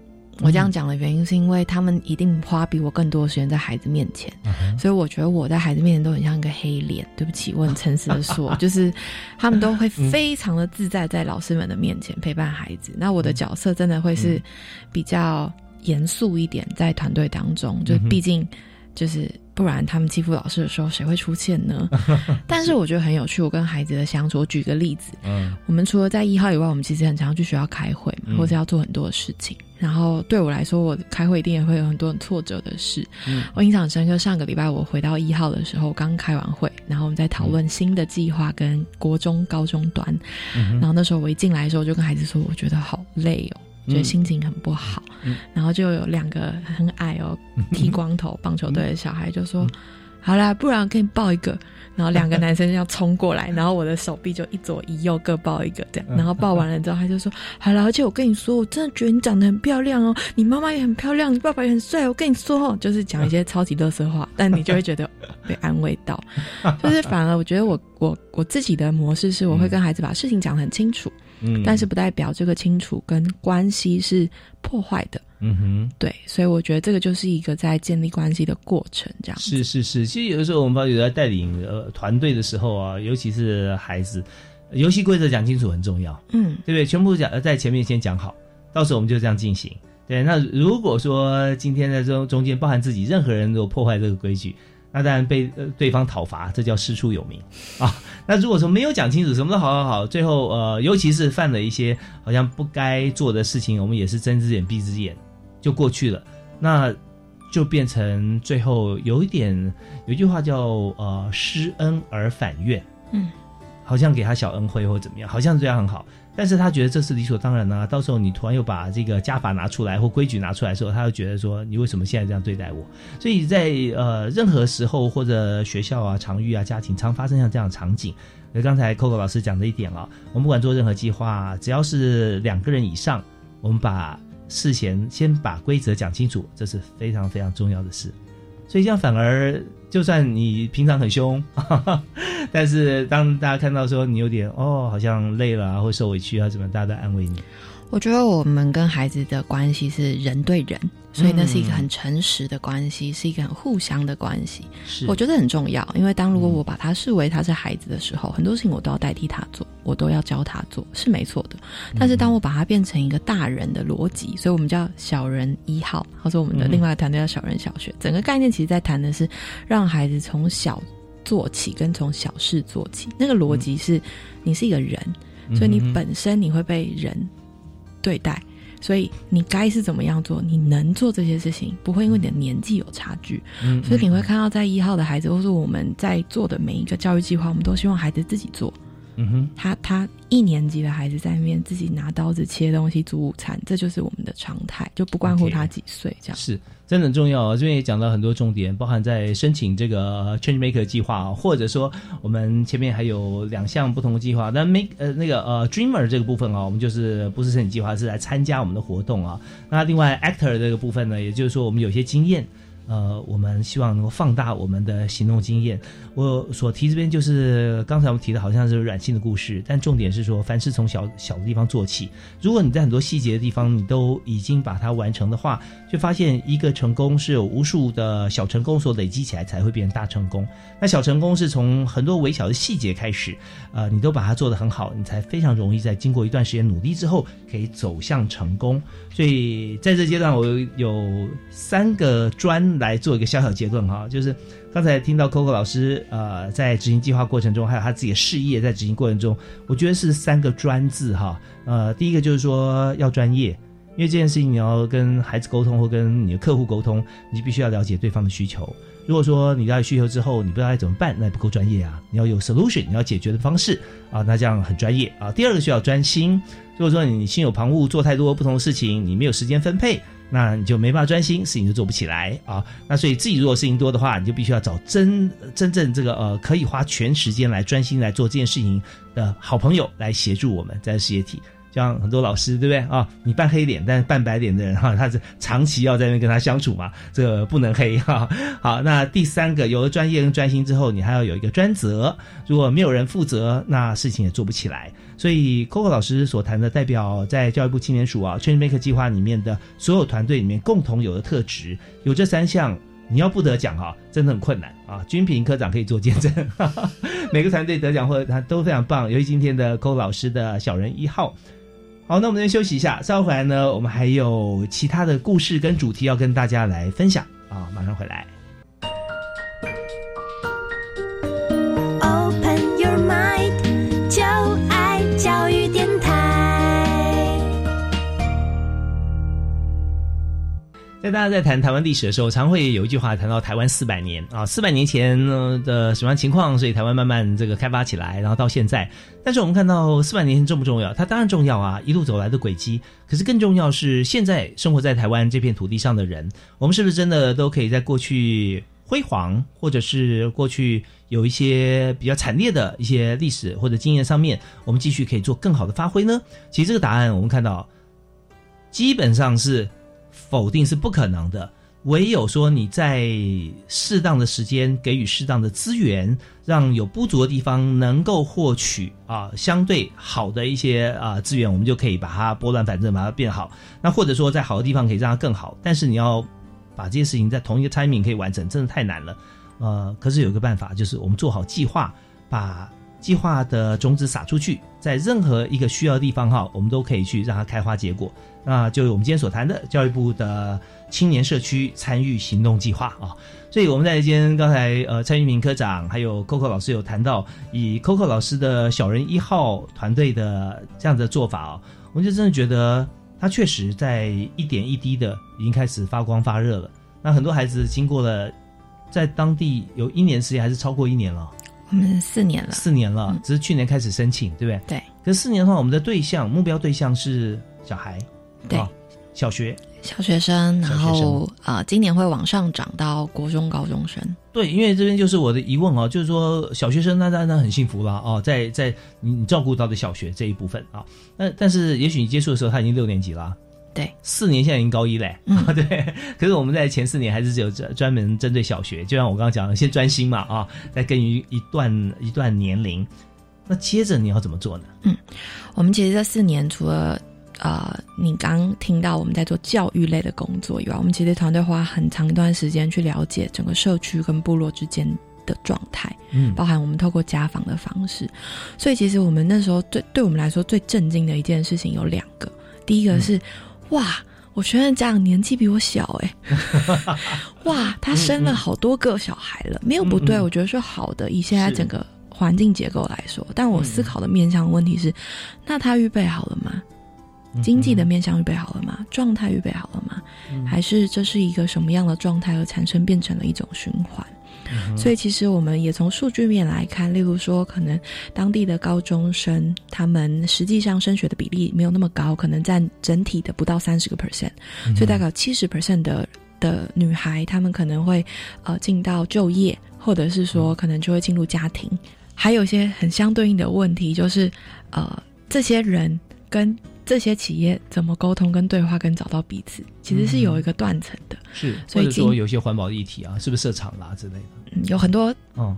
我这样讲的原因是因为他们一定花比我更多的时间在孩子面前，所以我觉得我在孩子面前都很像一个黑脸。对不起，我很诚实的说，<laughs> 就是他们都会非常的自在在老师们的面前陪伴孩子。那我的角色真的会是比较严肃一点，在团队当中，就毕竟就是不然他们欺负老师的时候，谁会出现呢？<laughs> 但是我觉得很有趣，我跟孩子的相处。我举个例子，嗯我们除了在一号以外，我们其实很常去学校开会嘛，嗯或者要做很多的事情。然后对我来说，我开会一定也会有很多很挫折的事。嗯我印象很深刻，上个礼拜我回到一号的时候，刚开完会，然后我们在讨论新的计划跟国中、高中端。嗯然后那时候我一进来的时候，就跟孩子说，我觉得好累哦。觉得嗯心情很不好，嗯然后就有两个很矮哦、剃光头棒球队的小孩就说：“好啦，不然我给你抱一个。”然后两个男生就要冲过来，然后我的手臂就一左一右各抱一个这样，然后抱完了之后，他就说：“好了，而且我跟你说，我真的觉得你长得很漂亮哦，你妈妈也很漂亮，你爸爸也很帅。我跟你说哦，就是讲一些超级乐色话，但你就会觉得被安慰到，就是反而我觉得我我我自己的模式是，我会跟孩子把事情讲得很清楚。嗯但是不代表这个清楚跟关系是破坏的。嗯哼。对，所以我觉得这个就是一个在建立关系的过程，这样子。是是是，其实有的时候我们发觉在带领呃团队的时候啊，尤其是孩子，游戏规则讲清楚很重要，嗯，对不对？全部讲呃在前面先讲好，到时候我们就这样进行。对，那如果说今天在中中间包含自己，任何人如果破坏这个规矩，那当然被呃对方讨伐，这叫师出有名。啊。那如果说没有讲清楚，什么都好好好，最后呃，尤其是犯了一些好像不该做的事情，我们也是睁只眼闭只眼就过去了，那就变成最后有一点有一句话叫呃施恩而反怨，嗯，好像给他小恩惠或怎么样，好像这样很好，但是他觉得这是理所当然呢、到时候你突然又把这个家法拿出来或规矩拿出来的时候，他就觉得说你为什么现在这样对待我？所以在呃任何时候或者学校啊、常遇啊、家庭，常发生像这样的场景。那刚才 Coco 老师讲的一点啊，我们不管做任何计划，只要是两个人以上，我们把事前先把规则讲清楚，这是非常非常重要的事。所以这样反而，就算你平常很凶，<laughs> 但是当大家看到说你有点哦，好像累了啊，或受委屈啊，怎么，大家都安慰你。我觉得我们跟孩子的关系是人对人，所以那是一个嗯很诚实的关系，是一个很互相的关系。是我觉得很重要，因为当如果我把他视为他是孩子的时候，很多事情我都要代替他做，我都要教他做，是没错的。但是当我把它变成一个大人的逻辑，所以我们叫小人一号，或者我们的嗯另外一个团队叫小人小学。整个概念其实在谈的是让孩子从小做起，跟从小事做起。那个逻辑是，你是一个人，所以你本身你会被人对待，所以你该是怎么样做，你能做这些事情，不会因为你的年纪有差距。嗯所以你会看到，在一号的孩子，或是我们在做的每一个教育计划，我们都希望孩子自己做。嗯哼，他他一年级的孩子在那边自己拿刀子切东西煮午餐，这就是我们的常态，就不关乎他几岁这样。是真的很重要啊！这边也讲到很多重点，包含在申请这个 Change Maker 计划啊，或者说我们前面还有两项不同的计划。那 Make 呃那个呃 Dreamer 这个部分啊，我们就是不是申请计划，是来参加我们的活动啊。那另外 Actor 这个部分呢，也就是说我们有些经验。呃，我们希望能够放大我们的行动经验。我所提这边就是刚才我们提的好像是软性的故事，但重点是说，凡事从小小的地方做起。如果你在很多细节的地方你都已经把它完成的话，就发现一个成功是有无数的小成功所累积起来才会变成大成功。那小成功是从很多微小的细节开始，呃，你都把它做得很好，你才非常容易在经过一段时间努力之后，可以走向成功。所以在这阶段，我有有三个专来做一个小小结论哈，就是刚才听到 Coco 老师呃在执行计划过程中，还有他自己的事业在执行过程中，我觉得是三个专字哈。呃，第一个就是说要专业。因为这件事情，你要跟孩子沟通或跟你的客户沟通，你必须要了解对方的需求。如果说你了解需求之后，你不知道该怎么办，那也不够专业啊。你要有 solution，你要解决的方式啊，那这样很专业啊。第二个需要专心。如果说你心有旁骛，做太多不同的事情，你没有时间分配，那你就没办法专心，事情就做不起来啊。那所以自己如果事情多的话，你就必须要找真真正这个呃可以花全时间来专心来做这件事情的好朋友来协助我们在事业体。像很多老师，对不对啊？你扮黑脸，但是扮白脸的人哈，<laughs> 他是长期要在那边跟他相处嘛，这个不能黑哈。<laughs> 好，那第三个，有了专业跟专心之后，你还要有一个专责。如果没有人负责，那事情也做不起来。所以，Coco 老师所谈的，代表在教育部青年署啊 Change Maker 计划里面的所有团队里面共同有的特质，有这三项。你要不得奖哈，真的很困难啊！军平科长可以做见证，<laughs> 每个团队得奖或者他都非常棒。尤其今天的 Coco 老师的小人一号。好，那我们先休息一下，稍后回来呢，我们还有其他的故事跟主题要跟大家来分享啊，马上回来。在大家在谈台湾历史的时候，常会有一句话谈到台湾四百年啊，四百年前呢的什么样情况，所以台湾慢慢这个开发起来，然后到现在。但是我们看到四百年前重不重要？它当然重要啊，一路走来的轨迹。可是更重要是现在生活在台湾这片土地上的人，我们是不是真的都可以在过去辉煌，或者是过去有一些比较惨烈的一些历史或者经验上面，我们继续可以做更好的发挥呢？其实这个答案我们看到，基本上是。否定是不可能的。唯有说你在适当的时间给予适当的资源，让有不足的地方能够获取啊相对好的一些啊资源，我们就可以把它拨乱反正，把它变好。那或者说在好的地方可以让它更好，但是你要把这些事情在同一个 timing 可以完成，真的太难了。呃，可是有一个办法，就是我们做好计划，把计划的种子撒出去，在任何一个需要的地方哈，我们都可以去让它开花结果。那就我们今天所谈的教育部的青年社区参与行动计划啊。所以我们在今天刚才呃蔡玉明科长还有 Coco 老师有谈到，以 Coco 老师的小人一号团队的这样的做法啊，我就真的觉得他确实在一点一滴的已经开始发光发热了。那很多孩子经过了在当地有一年时间，还是超过一年了。我们四年了，四年了，只是去年开始申请，对不对？对。可是四年的话，我们的对象目标对象是小孩，对，小学小学生，然后啊，今年会往上涨到国中高中生。对，因为这边就是我的疑问哦，就是说小学生那那那很幸福了哦，在在你你照顾到的小学这一部分啊，那但是也许你接触的时候他已经六年级了。对，四年现在已经高一嘞，<laughs> 对。可是我们在前四年还是只有专专门针对小学，就像我刚刚讲的，先专心嘛啊，再跟于一段一段年龄。那接着你要怎么做呢？嗯，我们其实这四年除了呃，你刚听到我们在做教育类的工作以外，我们其实团队花很长一段时间去了解整个社区跟部落之间的状态，嗯，包含我们透过家访的方式。所以其实我们那时候最对我们来说最震惊的一件事情有两个，第一个是。哇，我学生家长年纪比我小哎，<laughs> 哇，他生了好多个小孩了，没有不对，我觉得是好的。以现在整个环境结构来说，但我思考的面向问题是，那他预备好了吗？经济的面向预备好了吗？状态预备好了吗？还是这是一个什么样的状态而产生变成了一种循环？所以其实我们也从数据面来看，例如说，可能当地的高中生他们实际上升学的比例没有那么高，可能占整体的不到三十个 percent，所以大概七十 percent 的的女孩，她们可能会呃进到就业，或者是说可能就会进入家庭。还有一些很相对应的问题，就是呃这些人跟这些企业怎么沟通、跟对话、跟找到彼此，其实是有一个断层的。是，所以说有些环保议题啊，是不是设厂啦之类的？嗯，有很多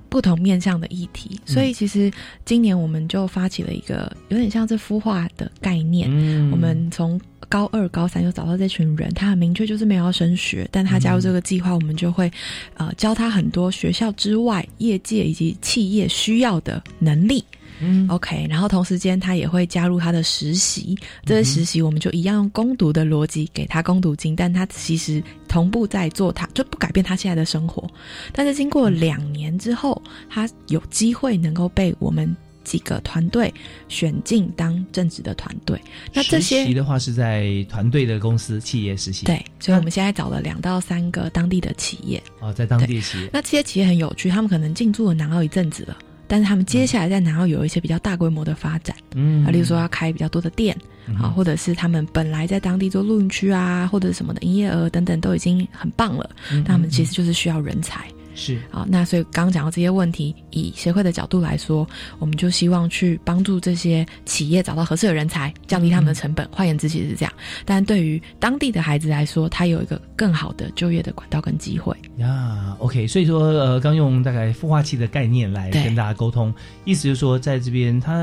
不同面向的议题。所以其实今年我们就发起了一个有点像是孵化的概念。嗯，我们从高二、高三就找到这群人，他很明确就是没有要升学，但他加入这个计划，我们就会呃教他很多学校之外、业界以及企业需要的能力。嗯，OK，然后同时间他也会加入他的实习，这些实习我们就一样用攻读的逻辑给他攻读金，但他其实同步在做，他就不改变他现在的生活。但是经过两年之后，他有机会能够被我们几个团队选进当正职的团队。那这些实习的话是在团队的公司企业实习，对，所以我们现在找了两到三个当地的企业哦，在当地企业。那这些企业很有趣，他们可能进驻了南澳一阵子了。但是他们接下来在南澳有一些比较大规模的发展，嗯，啊，例如说要开比较多的店，啊，或者是他们本来在当地做露营区啊，或者什么的营业额等等都已经很棒了，那他们其实就是需要人才。是啊，那所以刚刚讲到这些问题，以协会的角度来说，我们就希望去帮助这些企业找到合适的人才，降低他们的成本。换言之，其实是这样。但对于当地的孩子来说，他有一个更好的就业的管道跟机会。呀，OK，所以说呃，刚用大概孵化器的概念来跟大家沟通，意思就是说，在这边他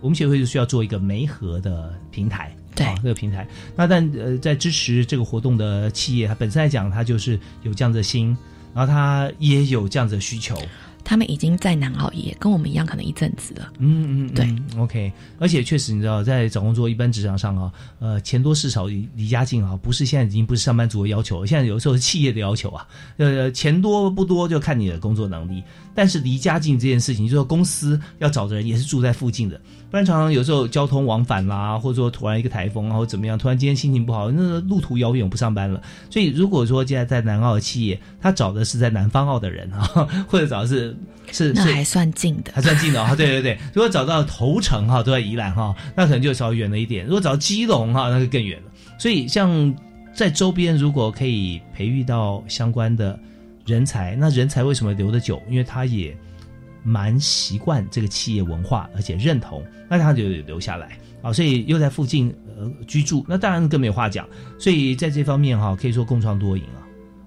我们协会就需要做一个媒合的平台，对这个平台。那但呃，在支持这个活动的企业，它本身来讲，它就是有这样的心。然后他也有这样子的需求，他们已经在南澳也跟我们一样，可能一阵子了。嗯嗯，对，OK。而且确实，你知道，在找工作一般职场上啊，呃，钱多事少离离家近啊，不是现在已经不是上班族的要求，现在有时候是企业的要求啊。呃，钱多不多就看你的工作能力，但是离家近这件事情，就说公司要找的人也是住在附近的，不然常常有时候交通往返啦，或者说突然一个台风然后怎么样，突然今天心情不好，那路途遥远不上班了。所以如果说现在在南澳的企业，他找的是在南方澳的人啊，<laughs> 或者找的是是那还算近的，还算近的啊。对对对，如果找到头城哈，都在宜兰哈，那可能就稍微远了一点。如果找基隆哈，那就更远了。所以像在周边，如果可以培育到相关的人才，那人才为什么留得久？因为他也蛮习惯这个企业文化，而且认同，那他就留下来啊。所以又在附近呃居住，那当然更没有话讲。所以在这方面哈，可以说共创多赢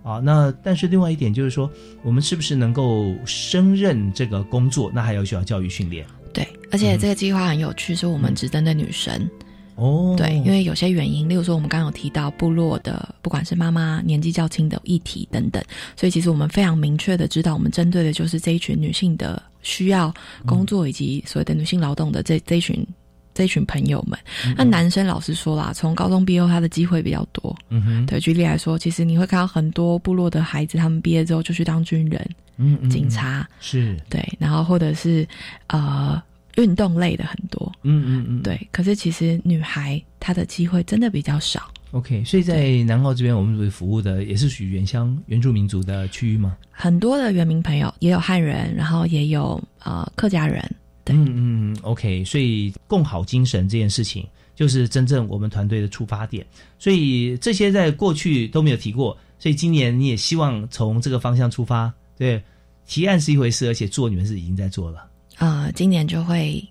啊。啊。那但是另外一点就是说，我们是不是能够胜任这个工作，那还要需要教育训练。对，而且这个计划很有趣，是我们只针对女生。哦，对，因为有些原因，例如说我们刚刚有提到部落的，不管是妈妈年纪较轻的议题等等，所以其实我们非常明确的知道，我们针对的就是这一群女性的需要工作以及所谓的女性劳动的这这一群这一群朋友们。那男生老实说啦，从高中毕业后他的机会比较多。嗯哼，对，举例来说，其实你会看到很多部落的孩子，他们毕业之后就去当军人、嗯嗯，警察，是，对，然后或者是呃运动类的很多。嗯嗯嗯，对，可是其实女孩她的机会真的比较少。OK，所以在南澳这边，我们服务的也是属于原乡原住民族的区域吗？很多的原民朋友也有汉人，然后也有呃客家人。对，嗯嗯，OK，所以共好精神这件事情，就是真正我们团队的出发点。所以这些在过去都没有提过，所以今年你也希望从这个方向出发。对，提案是一回事，而且做你们是已经在做了。呃，今年就会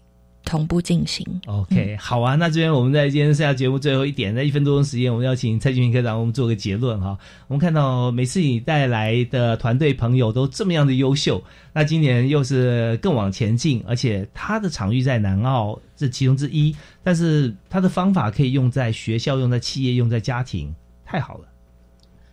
同步进行。OK，、好啊，那这边我们在今天剩下节目最后一点，在一分多钟时间，我们要请蔡俊平科长，我们做个结论哈。我们看到每次你带来的团队朋友都这么样的优秀，那今年又是更往前进，而且他的场域在南澳这其中之一，但是他的方法可以用在学校、用在企业、用在家庭，太好了。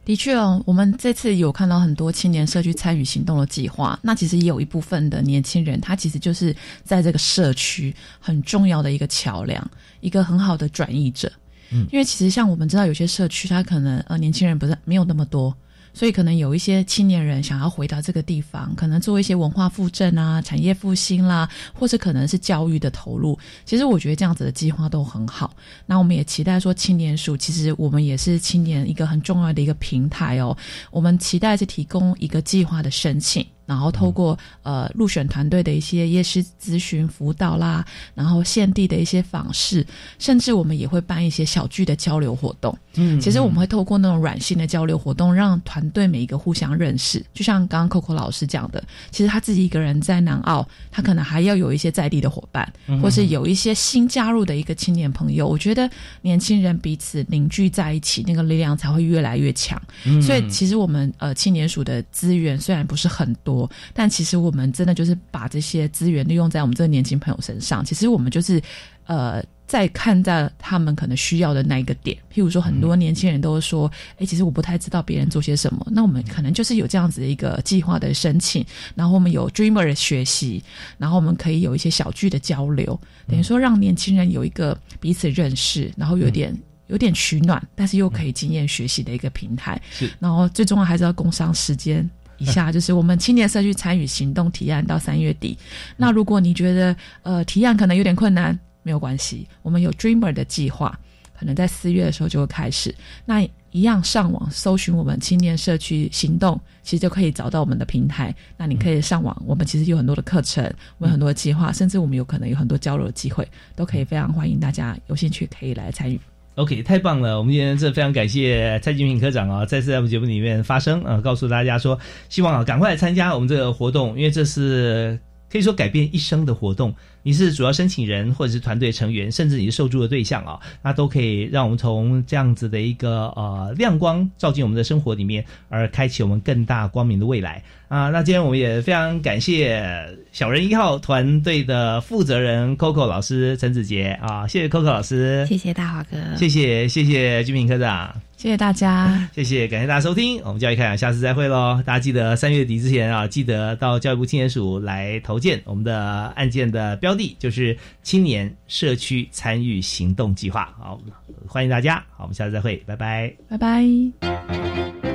的确哦，我们这次有看到很多青年社区参与行动的计划。那其实也有一部分的年轻人，他其实就是在这个社区很重要的一个桥梁，一个很好的转移者。嗯，因为其实像我们知道，有些社区他可能呃年轻人不是没有那么多。所以可能有一些青年人想要回到这个地方，可能做一些文化复振啊、产业复兴啦，或是可能是教育的投入。其实我觉得这样子的计划都很好。那我们也期待说，青年署其实我们也是青年一个很重要的一个平台哦。我们期待是提供一个计划的申请。然后透过呃入选团队的一些夜师咨询辅导啦，然后现地的一些访视，甚至我们也会办一些小聚的交流活动。嗯，其实我们会透过那种软性的交流活动，让团队每一个互相认识。就像刚刚 Coco 老师讲的，其实他自己一个人在南澳，他可能还要有一些在地的伙伴，嗯或是有一些新加入的一个青年朋友。我觉得年轻人彼此凝聚在一起，那个力量才会越来越强。嗯所以其实我们呃青年署的资源虽然不是很多。但其实我们真的就是把这些资源利用在我们这个年轻朋友身上。其实我们就是，呃，在看在他们可能需要的那一个点。譬如说，很多年轻人都说：“哎、其实我不太知道别人做些什么。”那我们可能就是有这样子的一个计划的申请，然后我们有 Dreamer 的学习，然后我们可以有一些小聚的交流，等于说让年轻人有一个彼此认识，然后有点。有点取暖，但是又可以经验学习的一个平台。是，然后最重要还是要工商时间以下，<laughs> 就是我们青年社区参与行动提案到三月底。那如果你觉得呃提案可能有点困难，没有关系，我们有 Dreamer 的计划，可能在四月的时候就会开始。那一样上网搜寻我们青年社区行动，其实就可以找到我们的平台。那你可以上网，我们其实有很多的课程，我们有很多的计划，甚至我们有可能有很多交流的机会，都可以非常欢迎大家有兴趣可以来参与。OK，太棒了！我们今天这非常感谢蔡金平科长啊，再次在我们节目里面发声啊，告诉大家说，希望啊赶快参加我们这个活动，因为这是可以说改变一生的活动。你是主要申请人，或者是团队成员，甚至你是受助的对象啊，那都可以让我们从这样子的一个呃亮光照进我们的生活里面，而开启我们更大光明的未来。啊。那今天我们也非常感谢小人一号团队的负责人 Coco 老师陈子杰。啊，谢谢 Coco 老师，谢谢大华哥，谢谢谢谢君平科长，谢谢大家，<laughs> 谢谢感谢大家收听，我们教育开讲，下次再会喽！大家记得三月底之前啊，记得到教育部青年署来投件我们的案件的标的，就是青年社区参与行动计划。好，欢迎大家，好，我们下次再会，拜拜，拜拜。